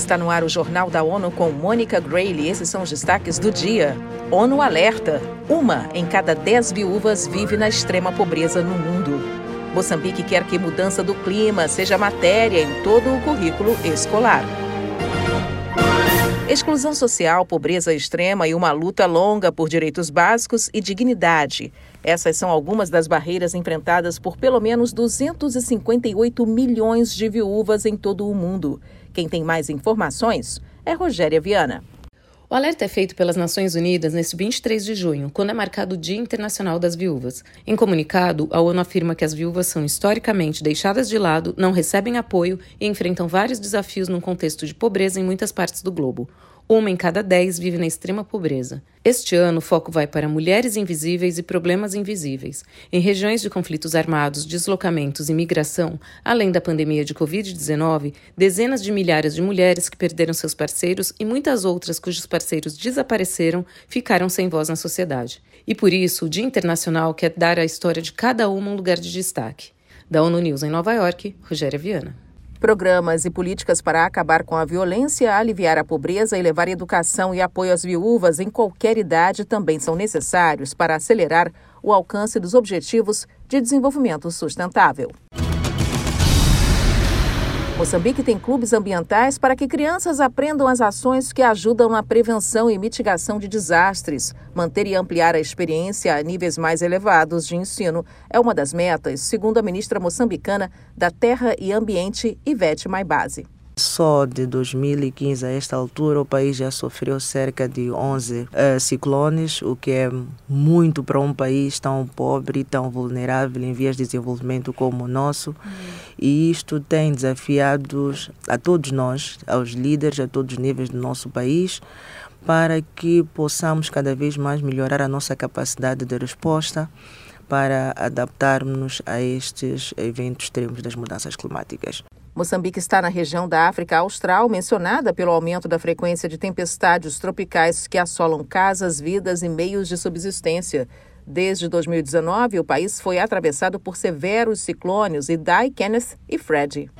Está no ar o Jornal da ONU com Mônica Grayle. Esses são os destaques do dia. ONU alerta: uma em cada dez viúvas vive na extrema pobreza no mundo. Moçambique quer que mudança do clima seja matéria em todo o currículo escolar. Exclusão social, pobreza extrema e uma luta longa por direitos básicos e dignidade. Essas são algumas das barreiras enfrentadas por pelo menos 258 milhões de viúvas em todo o mundo. Quem tem mais informações é Rogéria Viana. O alerta é feito pelas Nações Unidas neste 23 de junho, quando é marcado o Dia Internacional das Viúvas. Em comunicado, a ONU afirma que as viúvas são historicamente deixadas de lado, não recebem apoio e enfrentam vários desafios num contexto de pobreza em muitas partes do globo. Uma em cada dez vive na extrema pobreza. Este ano, o foco vai para mulheres invisíveis e problemas invisíveis. Em regiões de conflitos armados, deslocamentos e migração, além da pandemia de Covid-19, dezenas de milhares de mulheres que perderam seus parceiros e muitas outras cujos parceiros desapareceram ficaram sem voz na sociedade. E por isso, o Dia Internacional quer dar à história de cada uma um lugar de destaque. Da ONU News em Nova York, Rogéria Viana. Programas e políticas para acabar com a violência, aliviar a pobreza e levar educação e apoio às viúvas em qualquer idade também são necessários para acelerar o alcance dos Objetivos de Desenvolvimento Sustentável. Moçambique tem clubes ambientais para que crianças aprendam as ações que ajudam na prevenção e mitigação de desastres. Manter e ampliar a experiência a níveis mais elevados de ensino é uma das metas, segundo a ministra moçambicana da Terra e Ambiente, Ivete Maibase. Só de 2015 a esta altura o país já sofreu cerca de 11 uh, eh, ciclones, o que é muito para um país tão pobre e tão vulnerável em vias de desenvolvimento como o nosso. E isto tem desafiado a todos nós, aos líderes, a todos os níveis do nosso país, para que possamos cada vez mais melhorar a nossa capacidade de resposta para adaptarmos a estes eventos extremos das mudanças climáticas. Moçambique está na região da África Austral, mencionada pelo aumento da frequência de tempestades tropicais que assolam casas, vidas e meios de subsistência. Desde 2019, o país foi atravessado por severos ciclones Idai, Kenneth e Fred.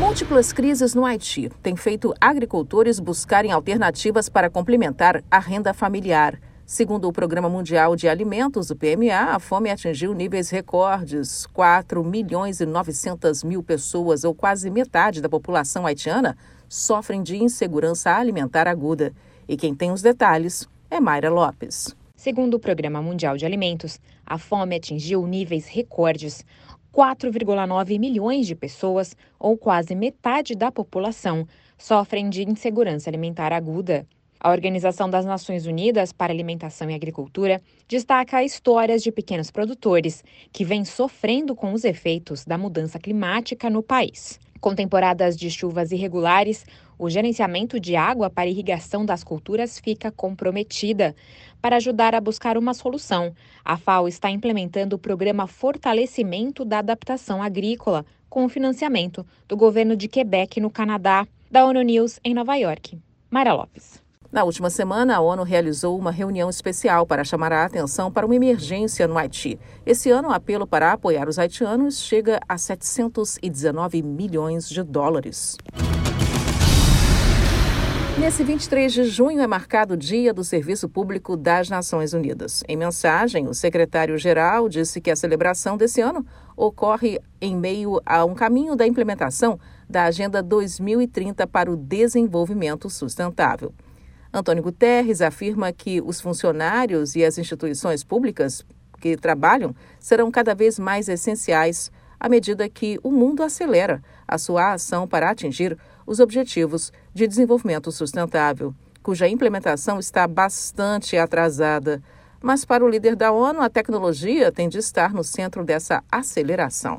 Múltiplas crises no Haiti têm feito agricultores buscarem alternativas para complementar a renda familiar. Segundo o Programa Mundial de Alimentos, o PMA, a fome atingiu níveis recordes. 4 milhões e 900 mil pessoas, ou quase metade da população haitiana, sofrem de insegurança alimentar aguda. E quem tem os detalhes é Mayra Lopes. Segundo o Programa Mundial de Alimentos, a fome atingiu níveis recordes. 4,9 milhões de pessoas, ou quase metade da população, sofrem de insegurança alimentar aguda. A Organização das Nações Unidas para Alimentação e Agricultura destaca histórias de pequenos produtores que vêm sofrendo com os efeitos da mudança climática no país. Com temporadas de chuvas irregulares, o gerenciamento de água para irrigação das culturas fica comprometida. Para ajudar a buscar uma solução, a FAO está implementando o programa Fortalecimento da Adaptação Agrícola, com o financiamento do governo de Quebec, no Canadá. Da ONU News, em Nova York. Mara Lopes. Na última semana, a ONU realizou uma reunião especial para chamar a atenção para uma emergência no Haiti. Esse ano, o apelo para apoiar os haitianos chega a 719 milhões de dólares. Nesse 23 de junho é marcado o Dia do Serviço Público das Nações Unidas. Em mensagem, o secretário-geral disse que a celebração desse ano ocorre em meio a um caminho da implementação da Agenda 2030 para o Desenvolvimento Sustentável. Antônio Guterres afirma que os funcionários e as instituições públicas que trabalham serão cada vez mais essenciais à medida que o mundo acelera a sua ação para atingir os objetivos de desenvolvimento sustentável, cuja implementação está bastante atrasada. Mas para o líder da ONU, a tecnologia tem de estar no centro dessa aceleração.